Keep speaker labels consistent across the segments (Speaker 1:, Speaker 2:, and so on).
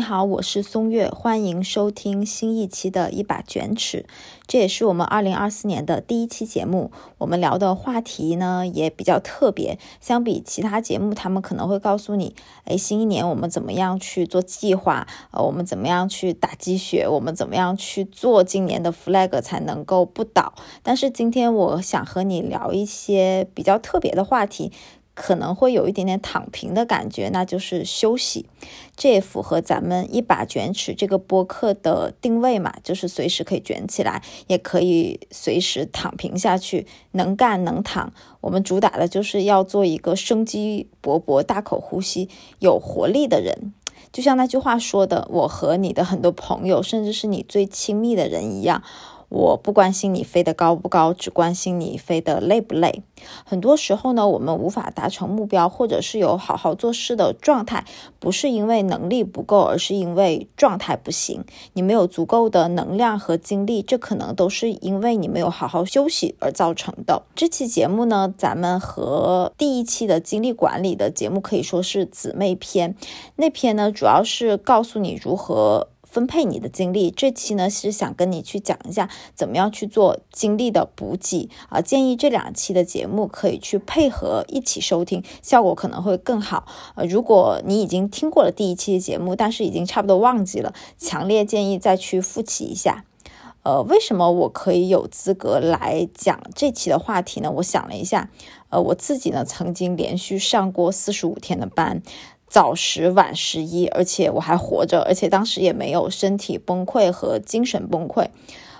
Speaker 1: 你好，我是松月，欢迎收听新一期的一把卷尺。这也是我们二零二四年的第一期节目。我们聊的话题呢也比较特别，相比其他节目，他们可能会告诉你，哎，新一年我们怎么样去做计划？呃，我们怎么样去打鸡血？我们怎么样去做今年的 flag 才能够不倒？但是今天我想和你聊一些比较特别的话题。可能会有一点点躺平的感觉，那就是休息。这也符合咱们一把卷尺这个播客的定位嘛，就是随时可以卷起来，也可以随时躺平下去，能干能躺。我们主打的就是要做一个生机勃勃、大口呼吸、有活力的人。就像那句话说的：“我和你的很多朋友，甚至是你最亲密的人一样。”我不关心你飞得高不高，只关心你飞得累不累。很多时候呢，我们无法达成目标，或者是有好好做事的状态，不是因为能力不够，而是因为状态不行。你没有足够的能量和精力，这可能都是因为你没有好好休息而造成的。这期节目呢，咱们和第一期的精力管理的节目可以说是姊妹篇。那篇呢，主要是告诉你如何。分配你的精力，这期呢是想跟你去讲一下怎么样去做精力的补给啊。建议这两期的节目可以去配合一起收听，效果可能会更好。呃，如果你已经听过了第一期的节目，但是已经差不多忘记了，强烈建议再去复习一下。呃，为什么我可以有资格来讲这期的话题呢？我想了一下，呃，我自己呢曾经连续上过四十五天的班。早十晚十一，而且我还活着，而且当时也没有身体崩溃和精神崩溃。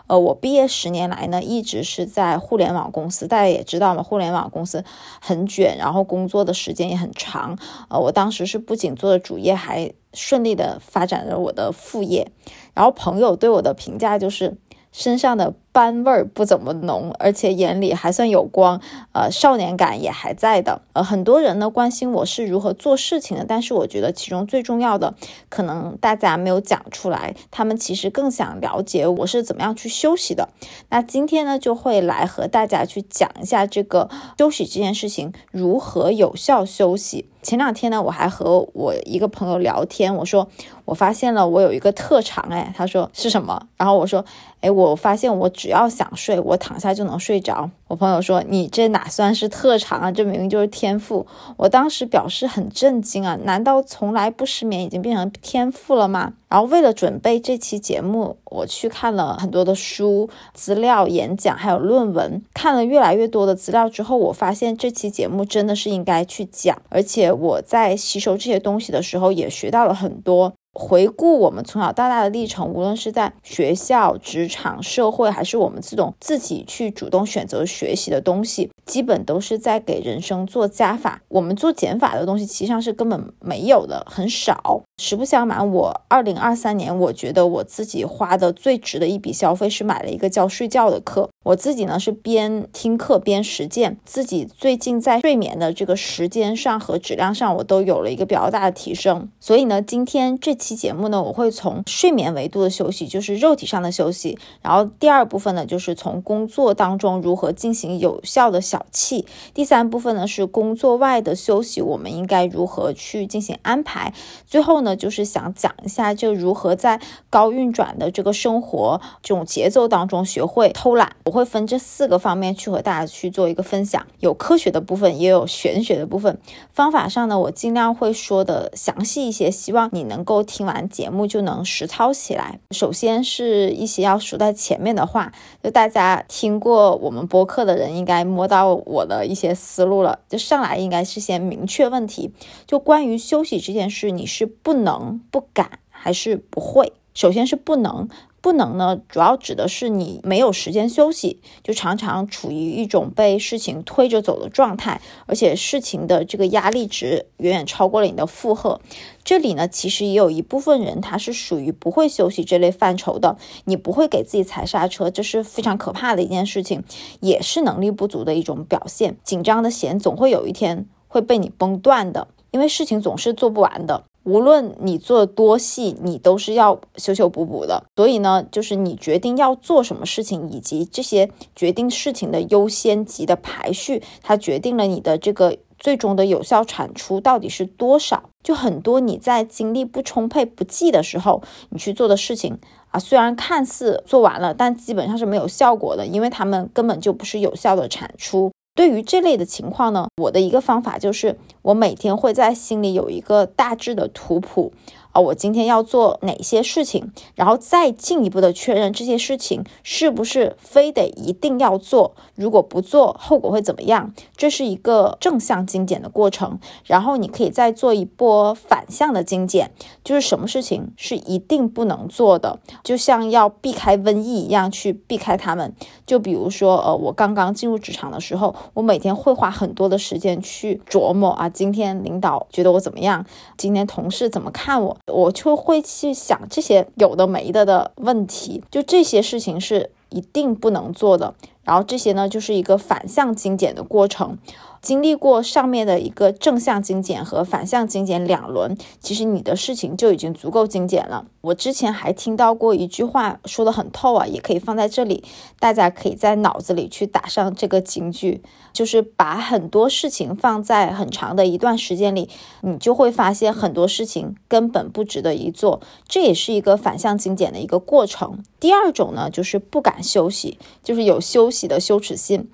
Speaker 1: 呃，我毕业十年来呢，一直是在互联网公司，大家也知道嘛，互联网公司很卷，然后工作的时间也很长。呃，我当时是不仅做的主业，还顺利的发展了我的副业。然后朋友对我的评价就是身上的。班味儿不怎么浓，而且眼里还算有光，呃，少年感也还在的。呃，很多人呢关心我是如何做事情的，但是我觉得其中最重要的，可能大家没有讲出来，他们其实更想了解我是怎么样去休息的。那今天呢，就会来和大家去讲一下这个休息这件事情，如何有效休息。前两天呢，我还和我一个朋友聊天，我说我发现了我有一个特长，哎，他说是什么？然后我说，哎，我发现我。只要想睡，我躺下就能睡着。我朋友说：“你这哪算是特长啊？这明明就是天赋。”我当时表示很震惊啊！难道从来不失眠已经变成天赋了吗？然后为了准备这期节目，我去看了很多的书、资料、演讲，还有论文。看了越来越多的资料之后，我发现这期节目真的是应该去讲。而且我在吸收这些东西的时候，也学到了很多。回顾我们从小到大的历程，无论是在学校、职场、社会，还是我们这种自己去主动选择学习的东西，基本都是在给人生做加法。我们做减法的东西，其实上是根本没有的，很少。实不相瞒，我二零二三年，我觉得我自己花的最值的一笔消费是买了一个叫睡觉的课。我自己呢是边听课边实践，自己最近在睡眠的这个时间上和质量上，我都有了一个比较大的提升。所以呢，今天这期节目呢，我会从睡眠维度的休息，就是肉体上的休息，然后第二部分呢，就是从工作当中如何进行有效的小憩，第三部分呢是工作外的休息，我们应该如何去进行安排，最后呢。就是想讲一下，就如何在高运转的这个生活这种节奏当中学会偷懒。我会分这四个方面去和大家去做一个分享，有科学的部分，也有玄学的部分。方法上呢，我尽量会说的详细一些，希望你能够听完节目就能实操起来。首先是一些要说在前面的话，就大家听过我们播客的人应该摸到我的一些思路了。就上来应该是先明确问题，就关于休息这件事，你是不。能不敢还是不会？首先是不能，不能呢，主要指的是你没有时间休息，就常常处于一种被事情推着走的状态，而且事情的这个压力值远远超过了你的负荷。这里呢，其实也有一部分人他是属于不会休息这类范畴的，你不会给自己踩刹车，这是非常可怕的一件事情，也是能力不足的一种表现。紧张的弦总会有一天会被你崩断的，因为事情总是做不完的。无论你做多细，你都是要修修补补的。所以呢，就是你决定要做什么事情，以及这些决定事情的优先级的排序，它决定了你的这个最终的有效产出到底是多少？就很多你在精力不充沛、不济的时候，你去做的事情啊，虽然看似做完了，但基本上是没有效果的，因为他们根本就不是有效的产出。对于这类的情况呢，我的一个方法就是，我每天会在心里有一个大致的图谱。啊，我今天要做哪些事情，然后再进一步的确认这些事情是不是非得一定要做，如果不做，后果会怎么样？这是一个正向精简的过程。然后你可以再做一波反向的精简，就是什么事情是一定不能做的，就像要避开瘟疫一样去避开他们。就比如说，呃，我刚刚进入职场的时候，我每天会花很多的时间去琢磨啊，今天领导觉得我怎么样，今天同事怎么看我。我就会去想这些有的没的的问题，就这些事情是一定不能做的。然后这些呢，就是一个反向精简的过程。经历过上面的一个正向精简和反向精简两轮，其实你的事情就已经足够精简了。我之前还听到过一句话，说的很透啊，也可以放在这里，大家可以在脑子里去打上这个金句，就是把很多事情放在很长的一段时间里，你就会发现很多事情根本不值得一做。这也是一个反向精简的一个过程。第二种呢，就是不敢休息，就是有休息的羞耻心。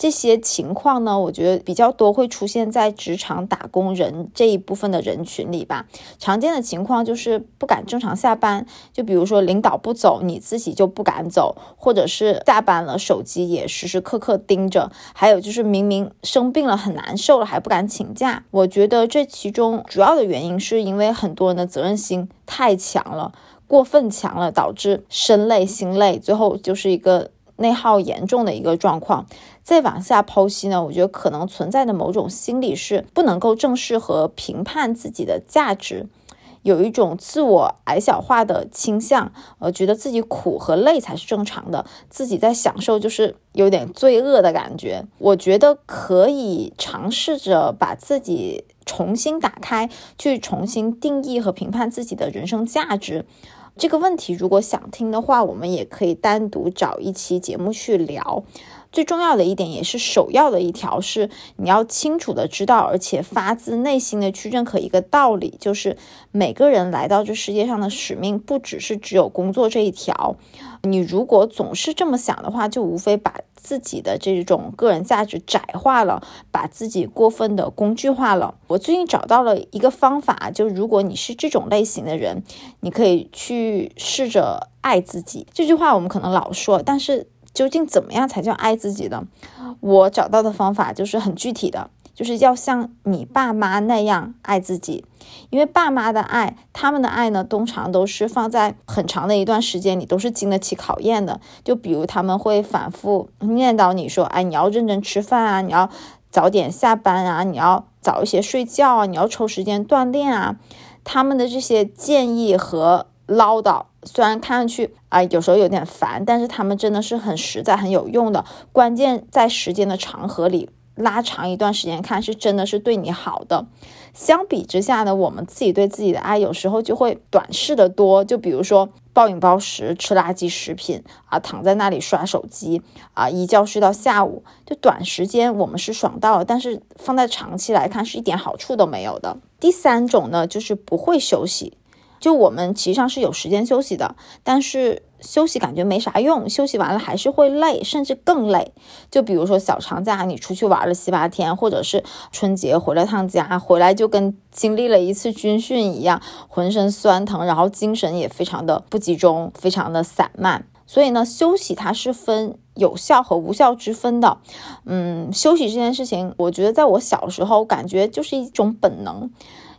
Speaker 1: 这些情况呢，我觉得比较多会出现在职场打工人这一部分的人群里吧。常见的情况就是不敢正常下班，就比如说领导不走，你自己就不敢走，或者是下班了手机也时时刻刻盯着，还有就是明明生病了很难受了还不敢请假。我觉得这其中主要的原因是因为很多人的责任心太强了，过分强了，导致身累心累，最后就是一个。内耗严重的一个状况，再往下剖析呢，我觉得可能存在的某种心理是不能够正视和评判自己的价值，有一种自我矮小化的倾向，呃，觉得自己苦和累才是正常的，自己在享受就是有点罪恶的感觉。我觉得可以尝试着把自己重新打开，去重新定义和评判自己的人生价值。这个问题，如果想听的话，我们也可以单独找一期节目去聊。最重要的一点，也是首要的一条，是你要清楚的知道，而且发自内心的去认可一个道理，就是每个人来到这世界上的使命，不只是只有工作这一条。你如果总是这么想的话，就无非把自己的这种个人价值窄化了，把自己过分的工具化了。我最近找到了一个方法，就如果你是这种类型的人，你可以去试着爱自己。这句话我们可能老说，但是究竟怎么样才叫爱自己呢？我找到的方法就是很具体的。就是要像你爸妈那样爱自己，因为爸妈的爱，他们的爱呢，通常都是放在很长的一段时间里，都是经得起考验的。就比如他们会反复念叨你说，哎，你要认真吃饭啊，你要早点下班啊，你要早一些睡觉啊，你要抽时间锻炼啊。他们的这些建议和唠叨，虽然看上去啊有时候有点烦，但是他们真的是很实在、很有用的。关键在时间的长河里。拉长一段时间看，是真的是对你好的。相比之下呢，我们自己对自己的爱有时候就会短视的多。就比如说暴饮暴食、吃垃圾食品啊，躺在那里刷手机啊，一觉睡到下午。就短时间我们是爽到了，但是放在长期来看是一点好处都没有的。第三种呢，就是不会休息。就我们其实上是有时间休息的，但是。休息感觉没啥用，休息完了还是会累，甚至更累。就比如说小长假，你出去玩了七八天，或者是春节回了趟家，回来就跟经历了一次军训一样，浑身酸疼，然后精神也非常的不集中，非常的散漫。所以呢，休息它是分有效和无效之分的。嗯，休息这件事情，我觉得在我小时候感觉就是一种本能，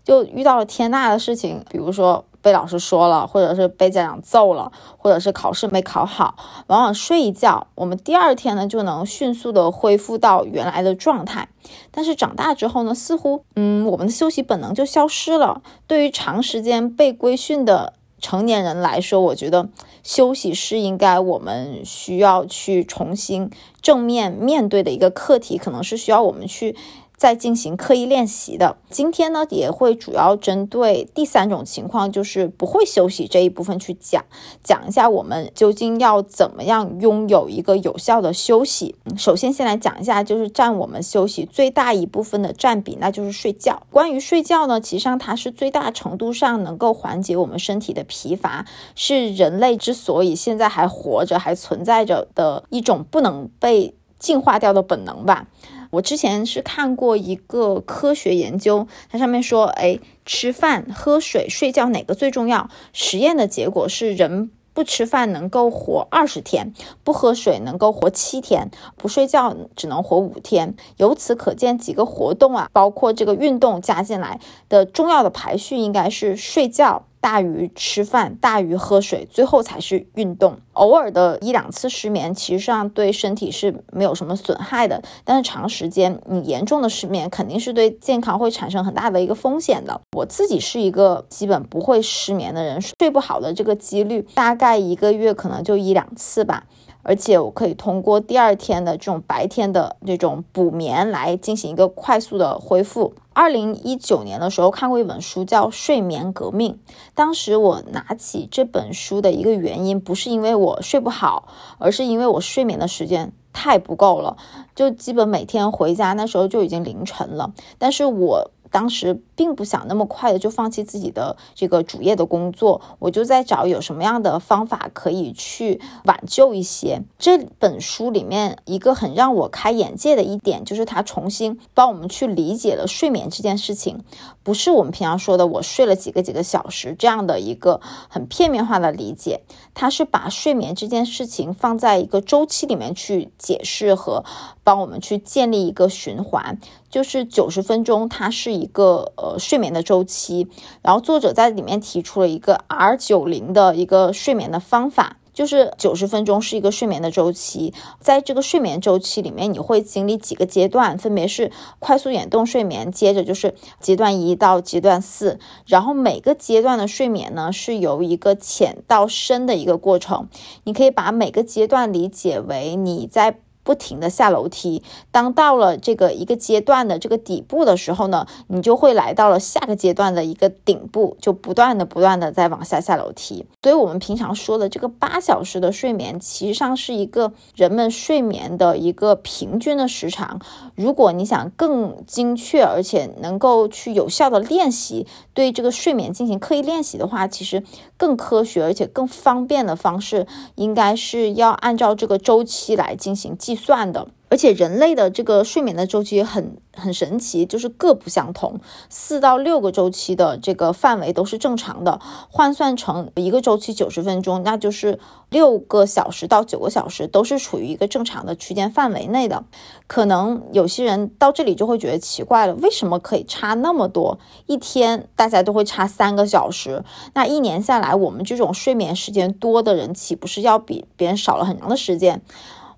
Speaker 1: 就遇到了天大的事情，比如说。被老师说了，或者是被家长揍了，或者是考试没考好，往往睡一觉，我们第二天呢就能迅速的恢复到原来的状态。但是长大之后呢，似乎嗯，我们的休息本能就消失了。对于长时间被规训的成年人来说，我觉得休息是应该我们需要去重新正面面对的一个课题，可能是需要我们去。再进行刻意练习的。今天呢，也会主要针对第三种情况，就是不会休息这一部分去讲，讲一下我们究竟要怎么样拥有一个有效的休息。首先，先来讲一下，就是占我们休息最大一部分的占比，那就是睡觉。关于睡觉呢，其实上它是最大程度上能够缓解我们身体的疲乏，是人类之所以现在还活着、还存在着的一种不能被进化掉的本能吧。我之前是看过一个科学研究，它上面说，哎，吃饭、喝水、睡觉哪个最重要？实验的结果是人不吃饭能够活二十天，不喝水能够活七天，不睡觉只能活五天。由此可见，几个活动啊，包括这个运动加进来的重要的排序应该是睡觉。大于吃饭，大于喝水，最后才是运动。偶尔的一两次失眠，其实上对身体是没有什么损害的。但是长时间，你严重的失眠，肯定是对健康会产生很大的一个风险的。我自己是一个基本不会失眠的人，睡不好的这个几率大概一个月可能就一两次吧。而且我可以通过第二天的这种白天的这种补眠来进行一个快速的恢复。二零一九年的时候看过一本书叫《睡眠革命》，当时我拿起这本书的一个原因不是因为我睡不好，而是因为我睡眠的时间太不够了，就基本每天回家那时候就已经凌晨了，但是我。当时并不想那么快的就放弃自己的这个主业的工作，我就在找有什么样的方法可以去挽救一些。这本书里面一个很让我开眼界的一点，就是他重新帮我们去理解了睡眠这件事情，不是我们平常说的我睡了几个几个小时这样的一个很片面化的理解，他是把睡眠这件事情放在一个周期里面去解释和帮我们去建立一个循环。就是九十分钟，它是一个呃睡眠的周期。然后作者在里面提出了一个 R 九零的一个睡眠的方法，就是九十分钟是一个睡眠的周期。在这个睡眠周期里面，你会经历几个阶段，分别是快速眼动睡眠，接着就是阶段一到阶段四。然后每个阶段的睡眠呢，是由一个浅到深的一个过程。你可以把每个阶段理解为你在。不停的下楼梯，当到了这个一个阶段的这个底部的时候呢，你就会来到了下个阶段的一个顶部，就不断的不断的在往下下楼梯。所以，我们平常说的这个八小时的睡眠，其实上是一个人们睡眠的一个平均的时长。如果你想更精确，而且能够去有效的练习对这个睡眠进行刻意练习的话，其实更科学而且更方便的方式，应该是要按照这个周期来进行计计算的。而且人类的这个睡眠的周期很很神奇，就是各不相同，四到六个周期的这个范围都是正常的。换算成一个周期九十分钟，那就是六个小时到九个小时都是处于一个正常的区间范围内的。可能有些人到这里就会觉得奇怪了，为什么可以差那么多？一天大家都会差三个小时，那一年下来，我们这种睡眠时间多的人，岂不是要比别人少了很长的时间？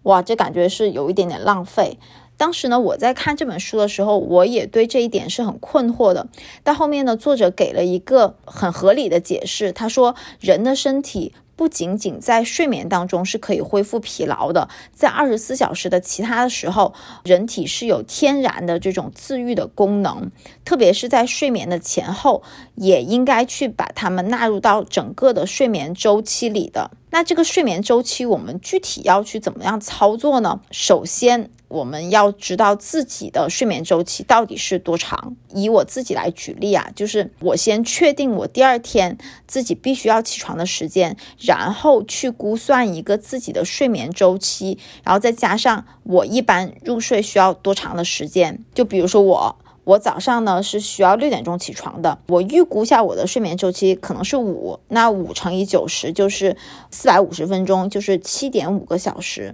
Speaker 1: 哇，这感觉是有一点点浪费。当时呢，我在看这本书的时候，我也对这一点是很困惑的。到后面呢，作者给了一个很合理的解释。他说，人的身体不仅仅在睡眠当中是可以恢复疲劳的，在二十四小时的其他的时候，人体是有天然的这种自愈的功能。特别是在睡眠的前后，也应该去把它们纳入到整个的睡眠周期里的。那这个睡眠周期，我们具体要去怎么样操作呢？首先，我们要知道自己的睡眠周期到底是多长。以我自己来举例啊，就是我先确定我第二天自己必须要起床的时间，然后去估算一个自己的睡眠周期，然后再加上我一般入睡需要多长的时间。就比如说我。我早上呢是需要六点钟起床的，我预估下我的睡眠周期可能是五，那五乘以九十就是四百五十分钟，就是七点五个小时。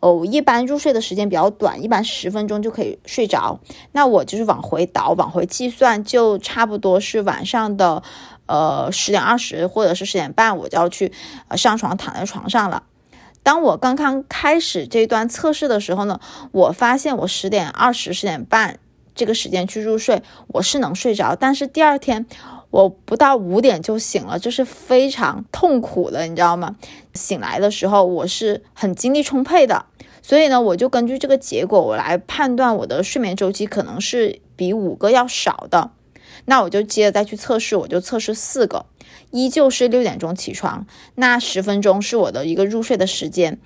Speaker 1: 哦，一般入睡的时间比较短，一般十分钟就可以睡着。那我就是往回倒，往回计算，就差不多是晚上的呃十点二十或者是十点半，我就要去呃上床躺在床上了。当我刚刚开始这段测试的时候呢，我发现我十点二十、十点半。这个时间去入睡，我是能睡着，但是第二天我不到五点就醒了，就是非常痛苦的，你知道吗？醒来的时候我是很精力充沛的。所以呢，我就根据这个结果，我来判断我的睡眠周期可能是比五个要少的。那我就接着再去测试，我就测试四个，依旧是六点钟起床，那十分钟是我的一个入睡的时间。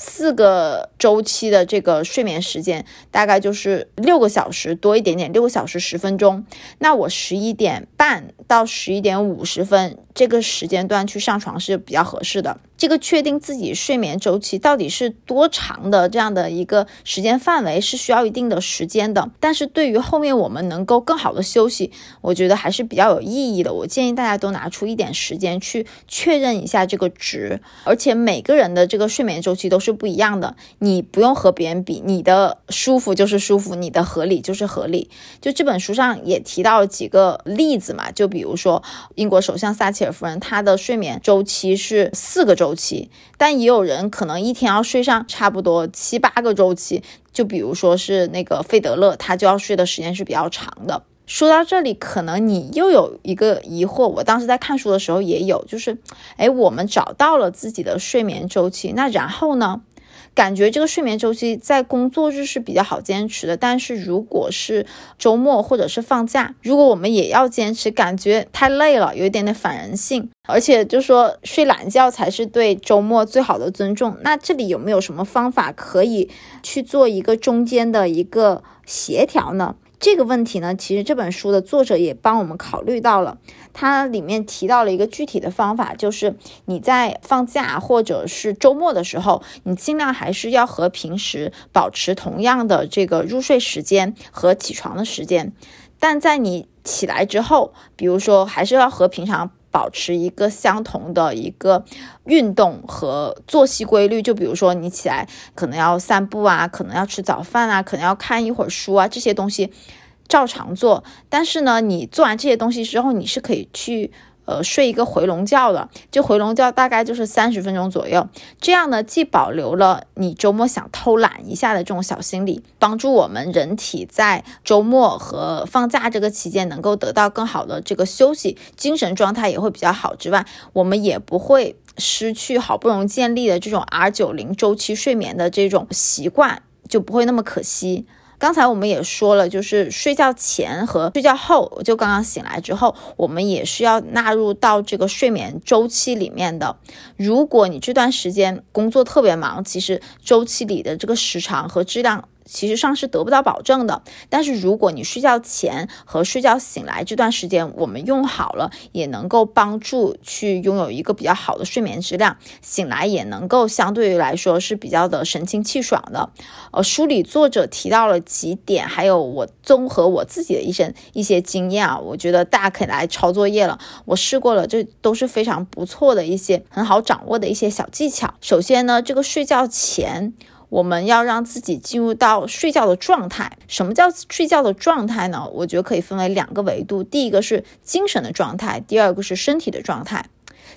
Speaker 1: 四个周期的这个睡眠时间大概就是六个小时多一点点，六个小时十分钟。那我十一点半到十一点五十分这个时间段去上床是比较合适的。这个确定自己睡眠周期到底是多长的这样的一个时间范围是需要一定的时间的。但是对于后面我们能够更好的休息，我觉得还是比较有意义的。我建议大家都拿出一点时间去确认一下这个值，而且每个人的这个睡眠周期都是。不一样的，你不用和别人比，你的舒服就是舒服，你的合理就是合理。就这本书上也提到几个例子嘛，就比如说英国首相撒切尔夫人，她的睡眠周期是四个周周期，但也有人可能一天要睡上差不多七八个周期。就比如说是那个费德勒，他就要睡的时间是比较长的。说到这里，可能你又有一个疑惑，我当时在看书的时候也有，就是，哎，我们找到了自己的睡眠周期，那然后呢？感觉这个睡眠周期在工作日是比较好坚持的，但是如果是周末或者是放假，如果我们也要坚持，感觉太累了，有一点点反人性，而且就说睡懒觉才是对周末最好的尊重。那这里有没有什么方法可以去做一个中间的一个协调呢？这个问题呢，其实这本书的作者也帮我们考虑到了。它里面提到了一个具体的方法，就是你在放假或者是周末的时候，你尽量还是要和平时保持同样的这个入睡时间和起床的时间。但在你起来之后，比如说还是要和平常保持一个相同的一个运动和作息规律。就比如说你起来可能要散步啊，可能要吃早饭啊，可能要看一会儿书啊，这些东西。照常做，但是呢，你做完这些东西之后，你是可以去呃睡一个回笼觉的。就回笼觉大概就是三十分钟左右，这样呢，既保留了你周末想偷懒一下的这种小心理，帮助我们人体在周末和放假这个期间能够得到更好的这个休息，精神状态也会比较好之外，我们也不会失去好不容易建立的这种 R 九零周期睡眠的这种习惯，就不会那么可惜。刚才我们也说了，就是睡觉前和睡觉后，就刚刚醒来之后，我们也是要纳入到这个睡眠周期里面的。如果你这段时间工作特别忙，其实周期里的这个时长和质量。其实上是得不到保证的，但是如果你睡觉前和睡觉醒来这段时间我们用好了，也能够帮助去拥有一个比较好的睡眠质量，醒来也能够相对于来说是比较的神清气爽的。呃，书里作者提到了几点，还有我综合我自己的一些一些经验啊，我觉得大家可以来抄作业了。我试过了，这都是非常不错的一些很好掌握的一些小技巧。首先呢，这个睡觉前。我们要让自己进入到睡觉的状态。什么叫睡觉的状态呢？我觉得可以分为两个维度，第一个是精神的状态，第二个是身体的状态。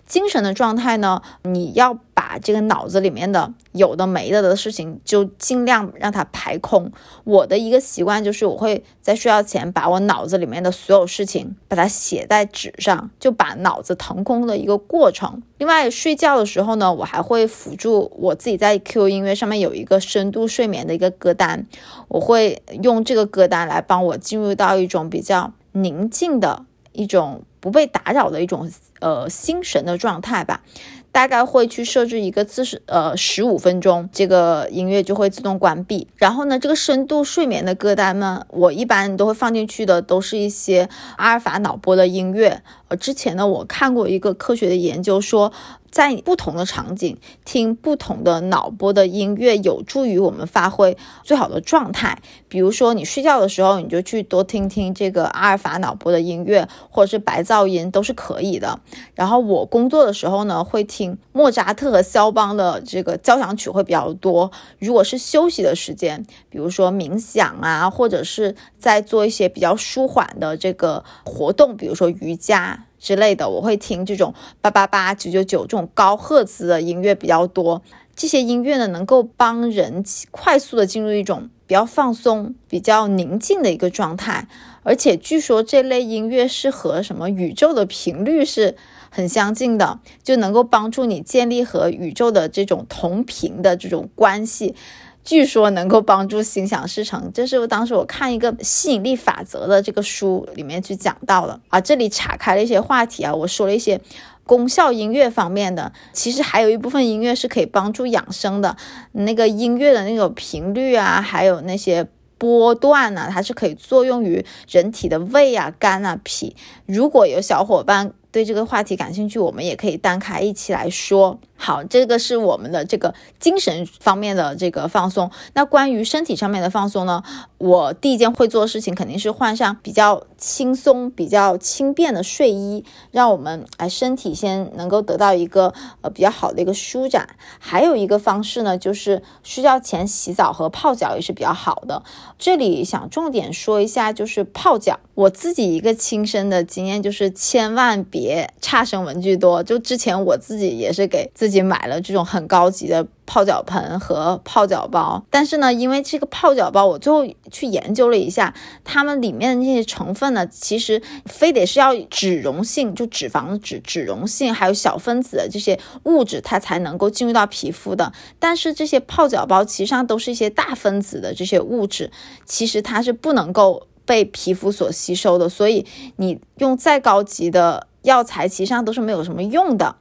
Speaker 1: 精神的状态呢，你要把这个脑子里面的有的没的的事情，就尽量让它排空。我的一个习惯就是，我会在睡觉前把我脑子里面的所有事情把它写在纸上，就把脑子腾空的一个过程。另外，睡觉的时候呢，我还会辅助我自己在 Q 音乐上面有一个深度睡眠的一个歌单，我会用这个歌单来帮我进入到一种比较宁静的一种。不被打扰的一种呃心神的状态吧，大概会去设置一个姿势，呃十五分钟，这个音乐就会自动关闭。然后呢，这个深度睡眠的歌单呢，我一般都会放进去的，都是一些阿尔法脑波的音乐。之前呢，我看过一个科学的研究说。在不同的场景听不同的脑波的音乐，有助于我们发挥最好的状态。比如说，你睡觉的时候，你就去多听听这个阿尔法脑波的音乐，或者是白噪音，都是可以的。然后我工作的时候呢，会听莫扎特和肖邦的这个交响曲会比较多。如果是休息的时间，比如说冥想啊，或者是在做一些比较舒缓的这个活动，比如说瑜伽。之类的，我会听这种八八八九九九这种高赫兹的音乐比较多。这些音乐呢，能够帮人快速的进入一种比较放松、比较宁静的一个状态。而且据说这类音乐是和什么宇宙的频率是很相近的，就能够帮助你建立和宇宙的这种同频的这种关系。据说能够帮助心想事成。这是当时我看一个吸引力法则的这个书里面去讲到的啊。这里岔开了一些话题啊，我说了一些功效音乐方面的，其实还有一部分音乐是可以帮助养生的。那个音乐的那种频率啊，还有那些波段呢，它是可以作用于人体的胃啊、肝啊、脾。如果有小伙伴。对这个话题感兴趣，我们也可以单开一期来说。好，这个是我们的这个精神方面的这个放松。那关于身体上面的放松呢？我第一件会做的事情肯定是换上比较轻松、比较轻便的睡衣，让我们哎身体先能够得到一个呃比较好的一个舒展。还有一个方式呢，就是睡觉前洗澡和泡脚也是比较好的。这里想重点说一下，就是泡脚。我自己一个亲身的经验就是，千万别差生文具多。就之前我自己也是给自己买了这种很高级的泡脚盆和泡脚包，但是呢，因为这个泡脚包，我最后去研究了一下，它们里面的那些成分呢，其实非得是要脂溶性，就脂肪脂脂溶性，还有小分子的这些物质，它才能够进入到皮肤的。但是这些泡脚包其实上都是一些大分子的这些物质，其实它是不能够。被皮肤所吸收的，所以你用再高级的药材，其实上都是没有什么用的。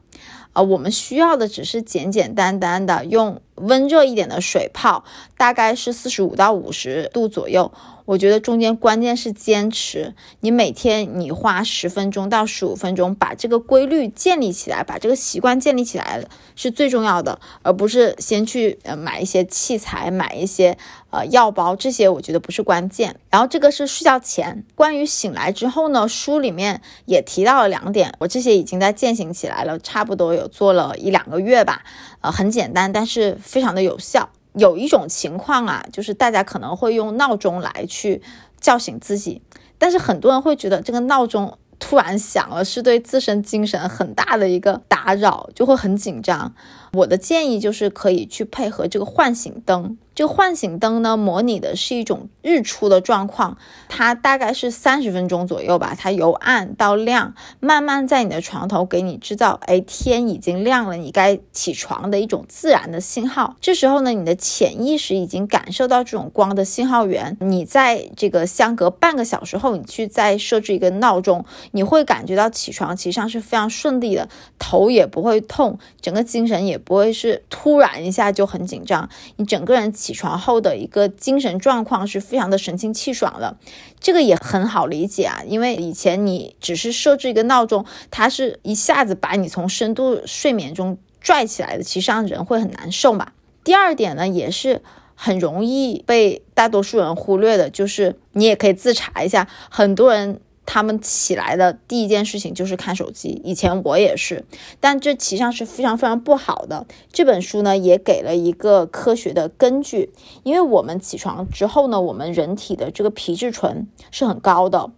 Speaker 1: 我们需要的只是简简单单的用温热一点的水泡，大概是四十五到五十度左右。我觉得中间关键是坚持，你每天你花十分钟到十五分钟，把这个规律建立起来，把这个习惯建立起来是最重要的，而不是先去呃买一些器材，买一些呃药包，这些我觉得不是关键。然后这个是睡觉前，关于醒来之后呢，书里面也提到了两点，我这些已经在践行起来了，差不多有做了一两个月吧，呃，很简单，但是非常的有效。有一种情况啊，就是大家可能会用闹钟来去叫醒自己，但是很多人会觉得这个闹钟突然响了，是对自身精神很大的一个打扰，就会很紧张。我的建议就是可以去配合这个唤醒灯。这个唤醒灯呢，模拟的是一种日出的状况，它大概是三十分钟左右吧，它由暗到亮，慢慢在你的床头给你制造，哎，天已经亮了，你该起床的一种自然的信号。这时候呢，你的潜意识已经感受到这种光的信号源，你在这个相隔半个小时后，你去再设置一个闹钟，你会感觉到起床其实上是非常顺利的，头也不会痛，整个精神也不会是突然一下就很紧张，你整个人起。起床后的一个精神状况是非常的神清气爽的，这个也很好理解啊，因为以前你只是设置一个闹钟，它是一下子把你从深度睡眠中拽起来的，其实让人会很难受嘛。第二点呢，也是很容易被大多数人忽略的，就是你也可以自查一下，很多人。他们起来的第一件事情就是看手机，以前我也是，但这其实上是非常非常不好的。这本书呢也给了一个科学的根据，因为我们起床之后呢，我们人体的这个皮质醇是很高的。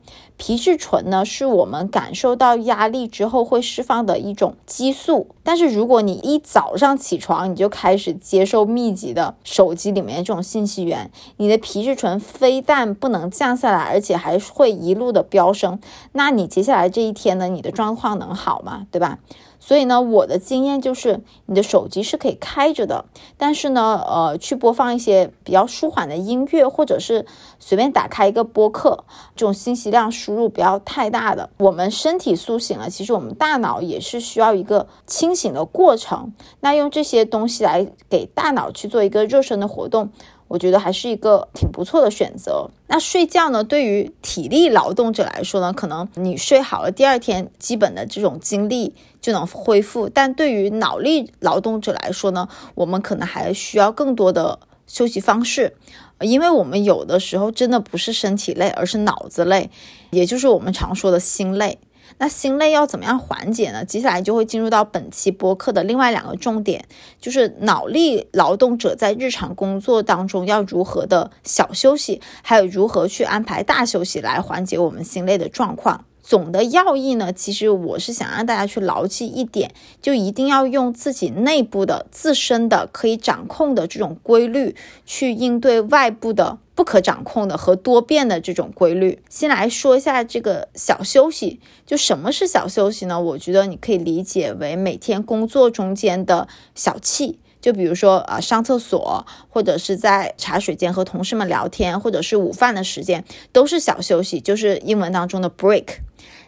Speaker 1: 皮质醇呢，是我们感受到压力之后会释放的一种激素。但是如果你一早上起床，你就开始接受密集的手机里面这种信息源，你的皮质醇非但不能降下来，而且还会一路的飙升。那你接下来这一天呢，你的状况能好吗？对吧？所以呢，我的经验就是，你的手机是可以开着的，但是呢，呃，去播放一些比较舒缓的音乐，或者是随便打开一个播客，这种信息量输入不要太大的。我们身体苏醒了，其实我们大脑也是需要一个清醒的过程。那用这些东西来给大脑去做一个热身的活动。我觉得还是一个挺不错的选择。那睡觉呢？对于体力劳动者来说呢，可能你睡好了，第二天基本的这种精力就能恢复。但对于脑力劳动者来说呢，我们可能还需要更多的休息方式，因为我们有的时候真的不是身体累，而是脑子累，也就是我们常说的心累。那心累要怎么样缓解呢？接下来就会进入到本期播客的另外两个重点，就是脑力劳动者在日常工作当中要如何的小休息，还有如何去安排大休息来缓解我们心累的状况。总的要义呢，其实我是想让大家去牢记一点，就一定要用自己内部的、自身的可以掌控的这种规律去应对外部的。不可掌控的和多变的这种规律，先来说一下这个小休息。就什么是小休息呢？我觉得你可以理解为每天工作中间的小憩。就比如说啊，上厕所，或者是在茶水间和同事们聊天，或者是午饭的时间，都是小休息，就是英文当中的 break。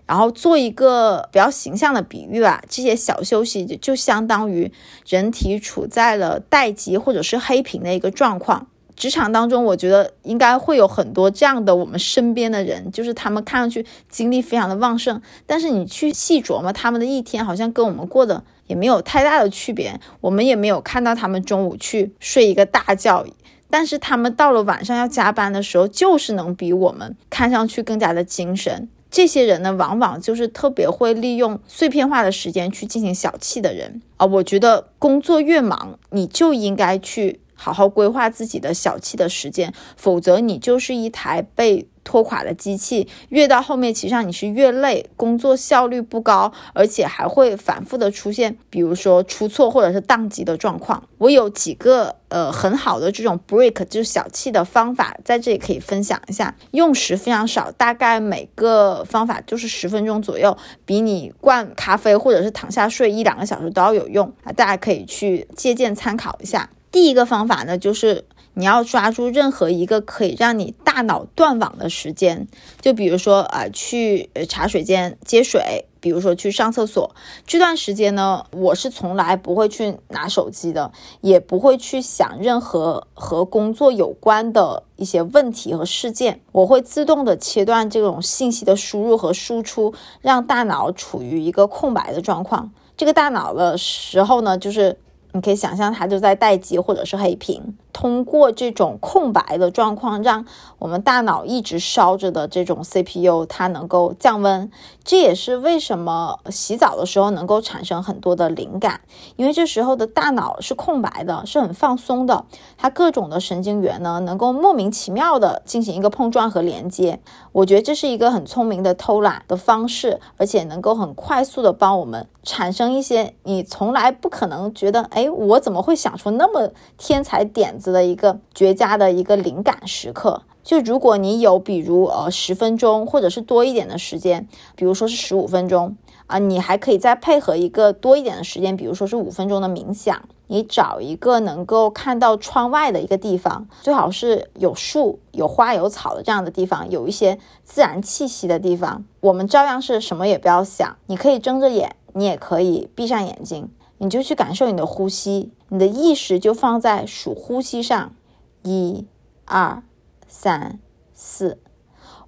Speaker 1: 然后做一个比较形象的比喻吧，这些小休息就相当于人体处在了待机或者是黑屏的一个状况。职场当中，我觉得应该会有很多这样的我们身边的人，就是他们看上去精力非常的旺盛，但是你去细琢磨他们的一天，好像跟我们过的也没有太大的区别。我们也没有看到他们中午去睡一个大觉，但是他们到了晚上要加班的时候，就是能比我们看上去更加的精神。这些人呢，往往就是特别会利用碎片化的时间去进行小憩的人啊。我觉得工作越忙，你就应该去好好规划自己的小憩的时间，否则你就是一台被。拖垮的机器越到后面，其实上你是越累，工作效率不高，而且还会反复的出现，比如说出错或者是宕机的状况。我有几个呃很好的这种 break 就是小憩的方法，在这里可以分享一下，用时非常少，大概每个方法就是十分钟左右，比你灌咖啡或者是躺下睡一两个小时都要有用啊！大家可以去借鉴参考一下。第一个方法呢，就是。你要抓住任何一个可以让你大脑断网的时间，就比如说啊，去茶水间接水，比如说去上厕所。这段时间呢，我是从来不会去拿手机的，也不会去想任何和工作有关的一些问题和事件。我会自动的切断这种信息的输入和输出，让大脑处于一个空白的状况。这个大脑的时候呢，就是你可以想象它就在待机或者是黑屏。通过这种空白的状况，让我们大脑一直烧着的这种 CPU 它能够降温，这也是为什么洗澡的时候能够产生很多的灵感，因为这时候的大脑是空白的，是很放松的，它各种的神经元呢能够莫名其妙的进行一个碰撞和连接。我觉得这是一个很聪明的偷懒的方式，而且能够很快速的帮我们产生一些你从来不可能觉得，哎，我怎么会想出那么天才点子。子的一个绝佳的一个灵感时刻，就如果你有比如呃十分钟或者是多一点的时间，比如说是十五分钟啊，你还可以再配合一个多一点的时间，比如说是五分钟的冥想。你找一个能够看到窗外的一个地方，最好是有树、有花、有草的这样的地方，有一些自然气息的地方。我们照样是什么也不要想，你可以睁着眼，你也可以闭上眼睛。你就去感受你的呼吸，你的意识就放在数呼吸上，一、二、三、四。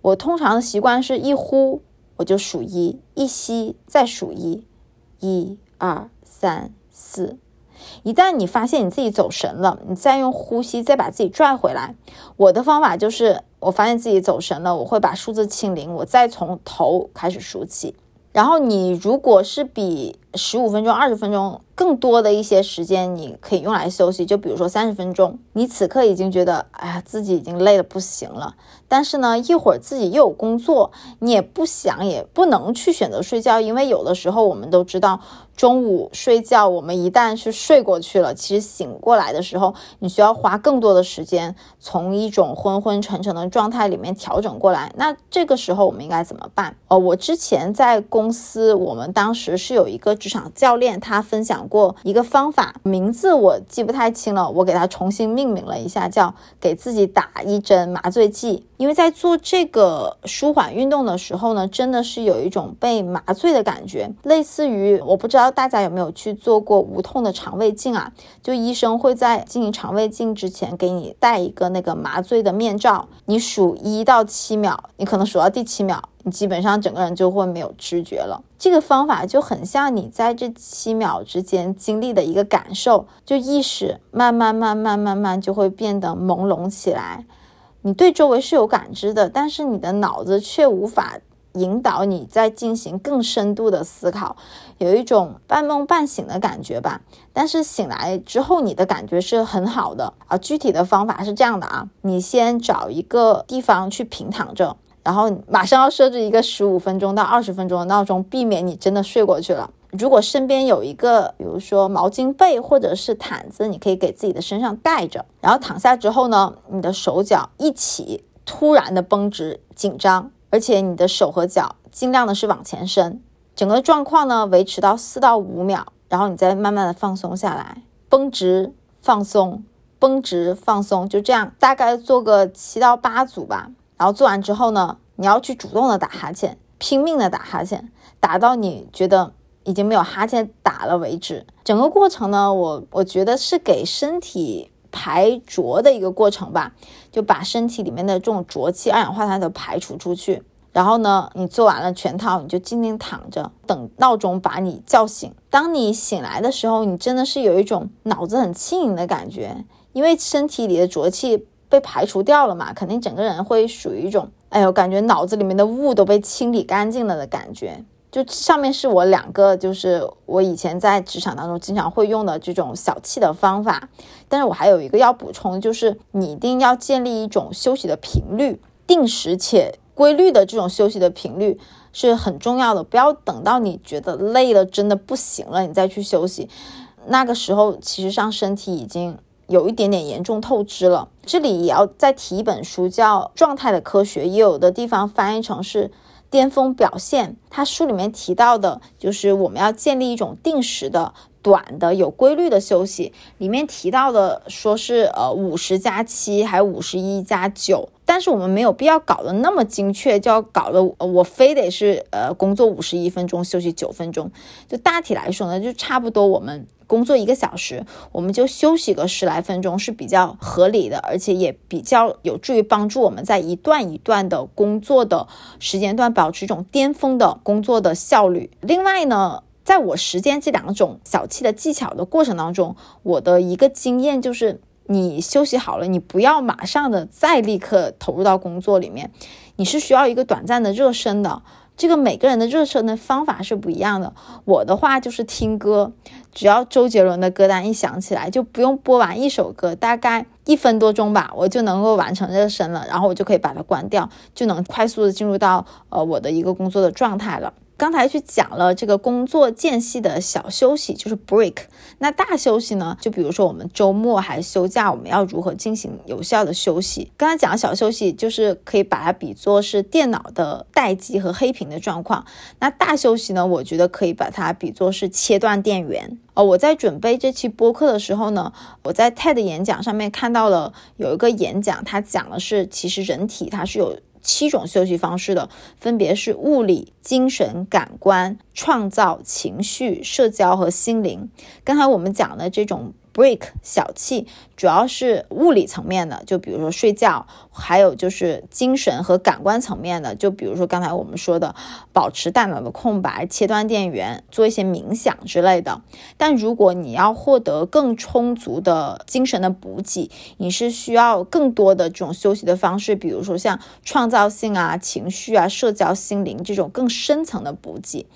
Speaker 1: 我通常的习惯是一呼我就数一，一吸再数一，一、二、三、四。一旦你发现你自己走神了，你再用呼吸再把自己拽回来。我的方法就是，我发现自己走神了，我会把数字清零，我再从头开始数起。然后你如果是比十五分钟、二十分钟。更多的一些时间你可以用来休息，就比如说三十分钟，你此刻已经觉得，哎呀，自己已经累得不行了。但是呢，一会儿自己又有工作，你也不想也不能去选择睡觉，因为有的时候我们都知道，中午睡觉，我们一旦是睡过去了，其实醒过来的时候，你需要花更多的时间从一种昏昏沉沉的状态里面调整过来。那这个时候我们应该怎么办？呃，我之前在公司，我们当时是有一个职场教练，他分享。过一个方法，名字我记不太清了，我给他重新命名了一下，叫给自己打一针麻醉剂。因为在做这个舒缓运动的时候呢，真的是有一种被麻醉的感觉，类似于我不知道大家有没有去做过无痛的肠胃镜啊？就医生会在进行肠胃镜之前给你戴一个那个麻醉的面罩，你数一到七秒，你可能数到第七秒。你基本上整个人就会没有知觉了。这个方法就很像你在这七秒之间经历的一个感受，就意识慢慢慢慢慢慢就会变得朦胧起来。你对周围是有感知的，但是你的脑子却无法引导你在进行更深度的思考，有一种半梦半醒的感觉吧。但是醒来之后，你的感觉是很好的啊。具体的方法是这样的啊，你先找一个地方去平躺着。然后马上要设置一个十五分钟到二十分钟的闹钟，避免你真的睡过去了。如果身边有一个，比如说毛巾被或者是毯子，你可以给自己的身上盖着。然后躺下之后呢，你的手脚一起突然的绷直紧张，而且你的手和脚尽量的是往前伸，整个状况呢维持到四到五秒，然后你再慢慢的放松下来，绷直放松，绷直放松，就这样大概做个七到八组吧。然后做完之后呢，你要去主动的打哈欠，拼命的打哈欠，打到你觉得已经没有哈欠打了为止。整个过程呢，我我觉得是给身体排浊的一个过程吧，就把身体里面的这种浊气、二氧化碳都排除出去。然后呢，你做完了全套，你就静静躺着，等闹钟把你叫醒。当你醒来的时候，你真的是有一种脑子很轻盈的感觉，因为身体里的浊气被排除掉了嘛，肯定整个人会属于一种，哎呦，感觉脑子里面的雾都被清理干净了的感觉。就上面是我两个，就是我以前在职场当中经常会用的这种小气的方法，但是我还有一个要补充，就是你一定要建立一种休息的频率，定时且。规律的这种休息的频率是很重要的，不要等到你觉得累了，真的不行了，你再去休息。那个时候，其实上身体已经有一点点严重透支了。这里也要再提一本书，叫《状态的科学》，也有的地方翻译成是“巅峰表现”。它书里面提到的就是我们要建立一种定时的。短的有规律的休息，里面提到的说是呃五十加七，还有五十一加九，但是我们没有必要搞得那么精确，就要搞得我非得是呃工作五十一分钟休息九分钟，就大体来说呢，就差不多我们工作一个小时，我们就休息个十来分钟是比较合理的，而且也比较有助于帮助我们在一段一段的工作的时间段保持一种巅峰的工作的效率。另外呢。在我实践这两种小气的技巧的过程当中，我的一个经验就是，你休息好了，你不要马上的再立刻投入到工作里面，你是需要一个短暂的热身的。这个每个人的热身的方法是不一样的。我的话就是听歌，只要周杰伦的歌单一响起来，就不用播完一首歌，大概一分多钟吧，我就能够完成热身了，然后我就可以把它关掉，就能快速的进入到呃我的一个工作的状态了。刚才去讲了这个工作间隙的小休息，就是 break。那大休息呢？就比如说我们周末还休假，我们要如何进行有效的休息？刚才讲的小休息，就是可以把它比作是电脑的待机和黑屏的状况。那大休息呢？我觉得可以把它比作是切断电源。哦，我在准备这期播客的时候呢，我在 TED 演讲上面看到了有一个演讲，他讲的是其实人体它是有。七种休息方式的，分别是物理、精神、感官、创造、情绪、社交和心灵。刚才我们讲的这种。Break 小气主要是物理层面的，就比如说睡觉，还有就是精神和感官层面的，就比如说刚才我们说的，保持大脑的空白，切断电源，做一些冥想之类的。但如果你要获得更充足的精神的补给，你是需要更多的这种休息的方式，比如说像创造性啊、情绪啊、社交、心灵这种更深层的补给。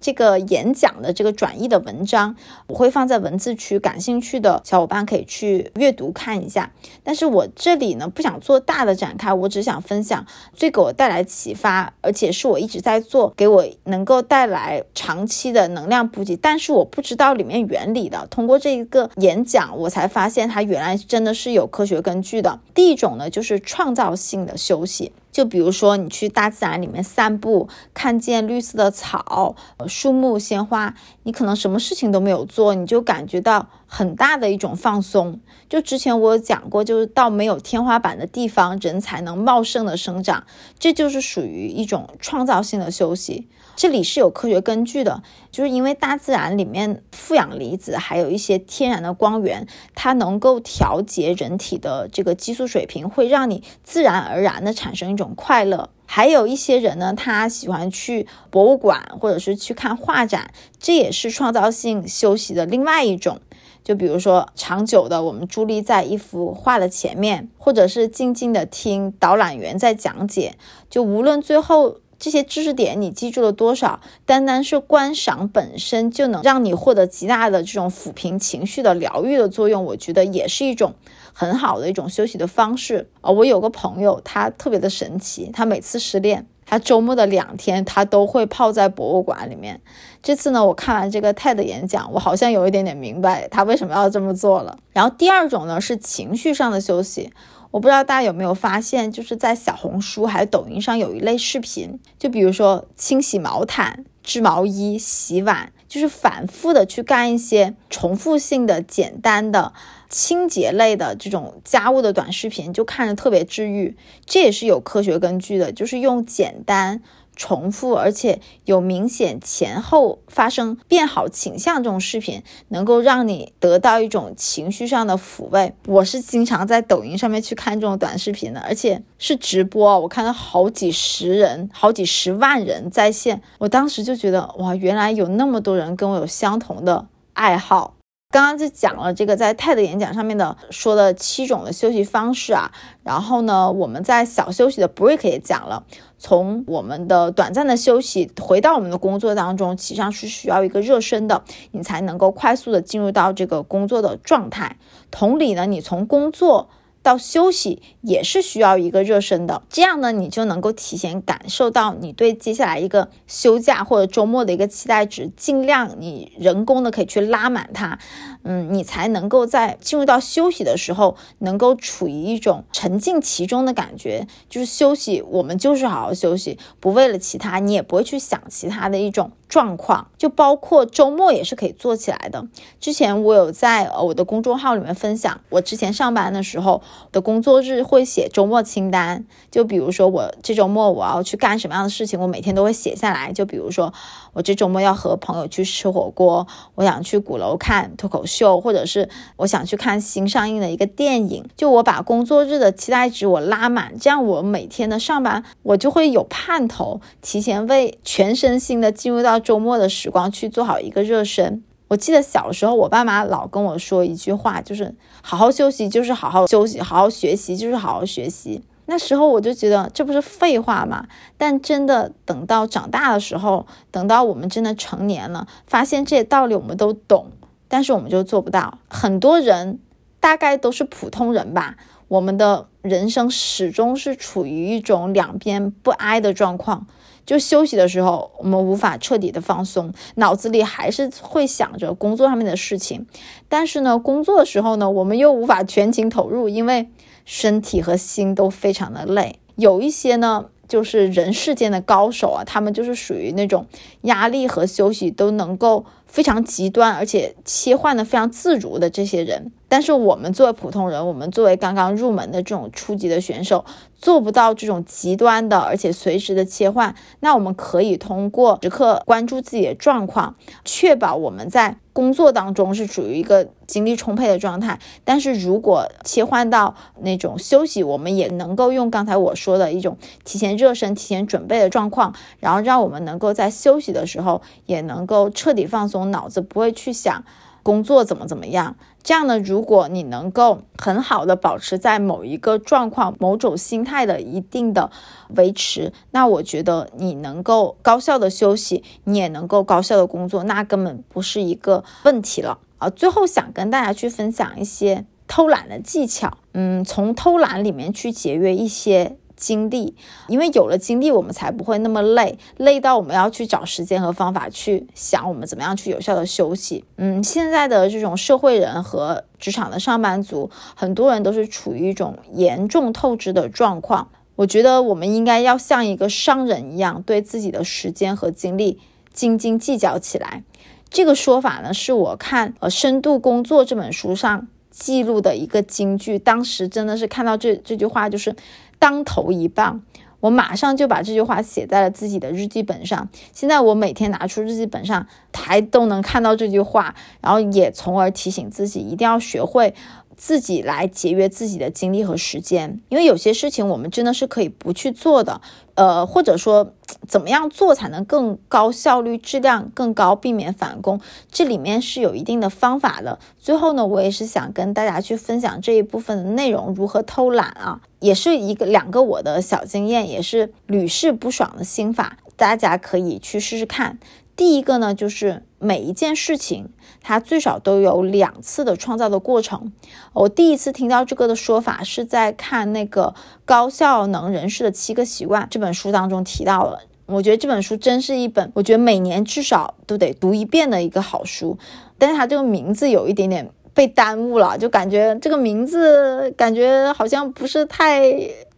Speaker 1: 这个演讲的这个转译的文章，我会放在文字区，感兴趣的小伙伴可以去阅读看一下。但是我这里呢，不想做大的展开，我只想分享最给我带来启发，而且是我一直在做，给我能够带来长期的能量补给。但是我不知道里面原理的，通过这一个演讲，我才发现它原来真的是有科学根据的。第一种呢，就是创造性的休息。就比如说，你去大自然里面散步，看见绿色的草、树木、鲜花，你可能什么事情都没有做，你就感觉到很大的一种放松。就之前我有讲过，就是到没有天花板的地方，人才能茂盛的生长，这就是属于一种创造性的休息。这里是有科学根据的，就是因为大自然里面负氧离子还有一些天然的光源，它能够调节人体的这个激素水平，会让你自然而然的产生一种快乐。还有一些人呢，他喜欢去博物馆或者是去看画展，这也是创造性休息的另外一种。就比如说长久的我们伫立在一幅画的前面，或者是静静的听导览员在讲解，就无论最后。这些知识点你记住了多少？单单是观赏本身就能让你获得极大的这种抚平情绪的疗愈的作用，我觉得也是一种很好的一种休息的方式啊。我有个朋友，他特别的神奇，他每次失恋，他周末的两天他都会泡在博物馆里面。这次呢，我看完这个 TED 演讲，我好像有一点点明白他为什么要这么做了。然后第二种呢是情绪上的休息。我不知道大家有没有发现，就是在小红书还有抖音上有一类视频，就比如说清洗毛毯、织毛衣、洗碗，就是反复的去干一些重复性的、简单的清洁类的这种家务的短视频，就看着特别治愈。这也是有科学根据的，就是用简单。重复而且有明显前后发生变好倾向这种视频，能够让你得到一种情绪上的抚慰。我是经常在抖音上面去看这种短视频的，而且是直播，我看到好几十人、好几十万人在线。我当时就觉得，哇，原来有那么多人跟我有相同的爱好。刚刚就讲了这个在 TED 演讲上面的说的七种的休息方式啊，然后呢，我们在小休息的 break 也讲了，从我们的短暂的休息回到我们的工作当中，实上是需要一个热身的，你才能够快速的进入到这个工作的状态。同理呢，你从工作。到休息也是需要一个热身的，这样呢，你就能够提前感受到你对接下来一个休假或者周末的一个期待值，尽量你人工的可以去拉满它，嗯，你才能够在进入到休息的时候，能够处于一种沉浸其中的感觉，就是休息，我们就是好好休息，不为了其他，你也不会去想其他的一种。状况就包括周末也是可以做起来的。之前我有在呃我的公众号里面分享，我之前上班的时候的工作日会写周末清单。就比如说我这周末我要去干什么样的事情，我每天都会写下来。就比如说我这周末要和朋友去吃火锅，我想去鼓楼看脱口秀，或者是我想去看新上映的一个电影。就我把工作日的期待值我拉满，这样我每天的上班我就会有盼头，提前为全身心的进入到。周末的时光去做好一个热身。我记得小时候，我爸妈老跟我说一句话，就是好好休息就是好好休息，好好学习就是好好学习。那时候我就觉得这不是废话吗？但真的等到长大的时候，等到我们真的成年了，发现这些道理我们都懂，但是我们就做不到。很多人大概都是普通人吧，我们的人生始终是处于一种两边不挨的状况。就休息的时候，我们无法彻底的放松，脑子里还是会想着工作上面的事情。但是呢，工作的时候呢，我们又无法全情投入，因为身体和心都非常的累。有一些呢，就是人世间的高手啊，他们就是属于那种压力和休息都能够非常极端，而且切换的非常自如的这些人。但是我们作为普通人，我们作为刚刚入门的这种初级的选手，做不到这种极端的，而且随时的切换。那我们可以通过时刻关注自己的状况，确保我们在工作当中是处于一个精力充沛的状态。但是如果切换到那种休息，我们也能够用刚才我说的一种提前热身、提前准备的状况，然后让我们能够在休息的时候也能够彻底放松，脑子不会去想。工作怎么怎么样？这样呢？如果你能够很好的保持在某一个状况、某种心态的一定的维持，那我觉得你能够高效的休息，你也能够高效的工作，那根本不是一个问题了啊！最后想跟大家去分享一些偷懒的技巧，嗯，从偷懒里面去节约一些。精力，因为有了精力，我们才不会那么累，累到我们要去找时间和方法去想我们怎么样去有效的休息。嗯，现在的这种社会人和职场的上班族，很多人都是处于一种严重透支的状况。我觉得我们应该要像一个商人一样，对自己的时间和精力斤斤计较起来。这个说法呢，是我看呃《深度工作》这本书上记录的一个金句。当时真的是看到这这句话，就是。当头一棒，我马上就把这句话写在了自己的日记本上。现在我每天拿出日记本上，还都能看到这句话，然后也从而提醒自己一定要学会自己来节约自己的精力和时间，因为有些事情我们真的是可以不去做的。呃，或者说怎么样做才能更高效率、质量更高，避免返工？这里面是有一定的方法的。最后呢，我也是想跟大家去分享这一部分的内容，如何偷懒啊，也是一个两个我的小经验，也是屡试不爽的心法，大家可以去试试看。第一个呢，就是每一件事情，它最少都有两次的创造的过程。我第一次听到这个的说法，是在看那个《高效能人士的七个习惯》这本书当中提到了。我觉得这本书真是一本，我觉得每年至少都得读一遍的一个好书。但是它这个名字有一点点被耽误了，就感觉这个名字感觉好像不是太。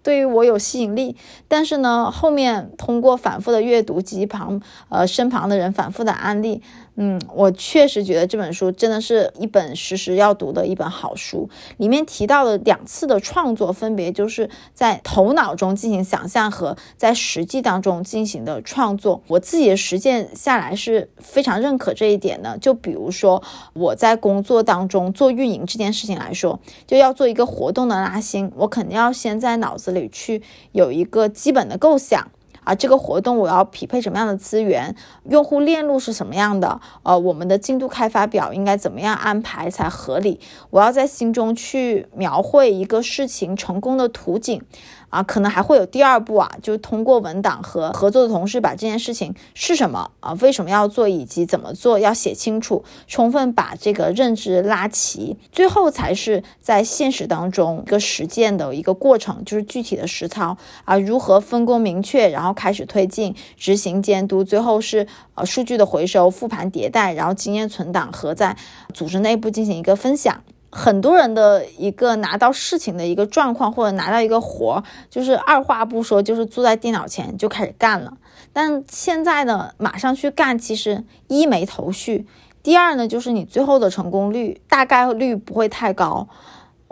Speaker 1: 对于我有吸引力，但是呢，后面通过反复的阅读及旁呃身旁的人反复的安利，嗯，我确实觉得这本书真的是一本时时要读的一本好书。里面提到的两次的创作，分别就是在头脑中进行想象和在实际当中进行的创作。我自己的实践下来是非常认可这一点的。就比如说我在工作当中做运营这件事情来说，就要做一个活动的拉新，我肯定要先在脑子里去有一个基本的构想。啊，这个活动我要匹配什么样的资源？用户链路是什么样的？呃，我们的进度开发表应该怎么样安排才合理？我要在心中去描绘一个事情成功的图景。啊，可能还会有第二步啊，就是通过文档和合作的同事把这件事情是什么啊，为什么要做，以及怎么做要写清楚，充分把这个认知拉齐，最后才是在现实当中一个实践的一个过程，就是具体的实操啊，如何分工明确，然后开始推进执行监督，最后是呃数据的回收、复盘迭代，然后经验存档和在组织内部进行一个分享。很多人的一个拿到事情的一个状况，或者拿到一个活儿，就是二话不说，就是坐在电脑前就开始干了。但现在呢，马上去干，其实一没头绪，第二呢，就是你最后的成功率大概率不会太高。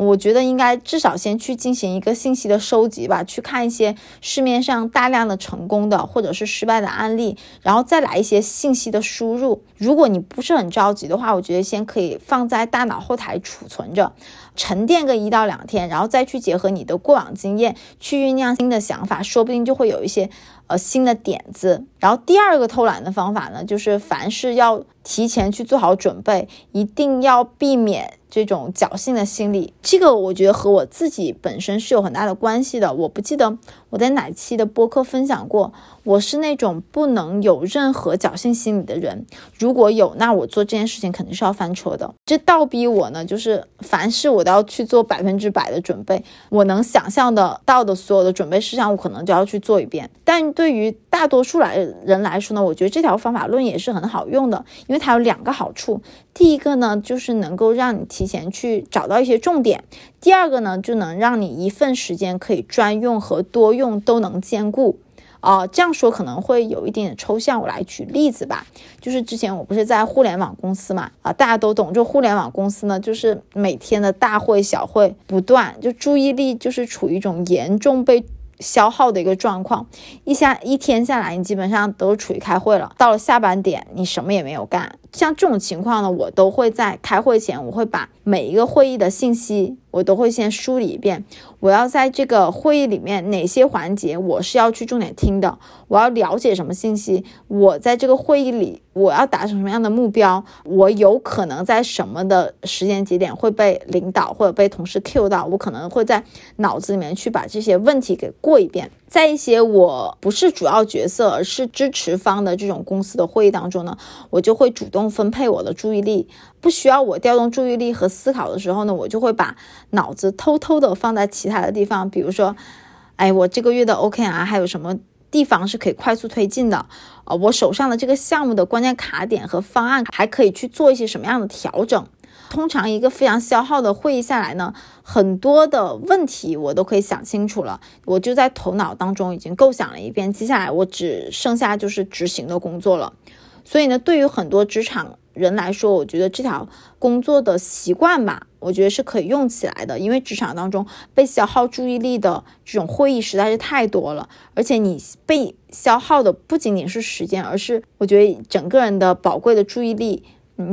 Speaker 1: 我觉得应该至少先去进行一个信息的收集吧，去看一些市面上大量的成功的或者是失败的案例，然后再来一些信息的输入。如果你不是很着急的话，我觉得先可以放在大脑后台储存着，沉淀个一到两天，然后再去结合你的过往经验去酝酿新的想法，说不定就会有一些呃新的点子。然后第二个偷懒的方法呢，就是凡事要提前去做好准备，一定要避免。这种侥幸的心理，这个我觉得和我自己本身是有很大的关系的。我不记得我在哪期的播客分享过，我是那种不能有任何侥幸心理的人。如果有，那我做这件事情肯定是要翻车的。这倒逼我呢，就是凡事我都要去做百分之百的准备。我能想象的到的所有的准备事项，我可能就要去做一遍。但对于大多数来人来说呢，我觉得这条方法论也是很好用的，因为它有两个好处。第一个呢，就是能够让你提前去找到一些重点；第二个呢，就能让你一份时间可以专用和多用都能兼顾。啊，这样说可能会有一点点抽象，我来举例子吧。就是之前我不是在互联网公司嘛，啊，大家都懂，就互联网公司呢，就是每天的大会小会不断，就注意力就是处于一种严重被。消耗的一个状况，一下一天下来，你基本上都处于开会了。到了下班点，你什么也没有干。像这种情况呢，我都会在开会前，我会把每一个会议的信息。我都会先梳理一遍，我要在这个会议里面哪些环节我是要去重点听的，我要了解什么信息，我在这个会议里我要达成什么样的目标，我有可能在什么的时间节点会被领导或者被同事 Q 到，我可能会在脑子里面去把这些问题给过一遍。在一些我不是主要角色，而是支持方的这种公司的会议当中呢，我就会主动分配我的注意力。不需要我调动注意力和思考的时候呢，我就会把脑子偷偷的放在其他的地方。比如说，哎，我这个月的 OKR 还有什么地方是可以快速推进的？呃，我手上的这个项目的关键卡点和方案还可以去做一些什么样的调整？通常一个非常消耗的会议下来呢，很多的问题我都可以想清楚了，我就在头脑当中已经构想了一遍，接下来我只剩下就是执行的工作了。所以呢，对于很多职场人来说，我觉得这条工作的习惯吧，我觉得是可以用起来的，因为职场当中被消耗注意力的这种会议实在是太多了，而且你被消耗的不仅仅是时间，而是我觉得整个人的宝贵的注意力。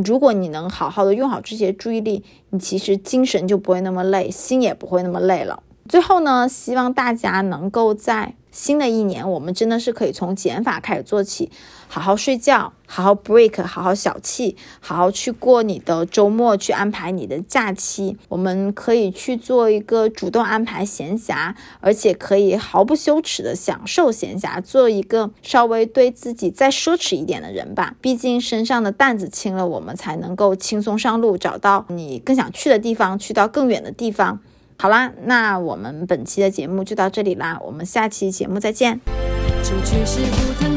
Speaker 1: 如果你能好好的用好这些注意力，你其实精神就不会那么累，心也不会那么累了。最后呢，希望大家能够在。新的一年，我们真的是可以从减法开始做起，好好睡觉，好好 break，好好小气，好好去过你的周末，去安排你的假期。我们可以去做一个主动安排闲暇，而且可以毫不羞耻的享受闲暇，做一个稍微对自己再奢侈一点的人吧。毕竟身上的担子轻了，我们才能够轻松上路，找到你更想去的地方，去到更远的地方。好啦，那我们本期的节目就到这里啦，我们下期节目再见。是不存在。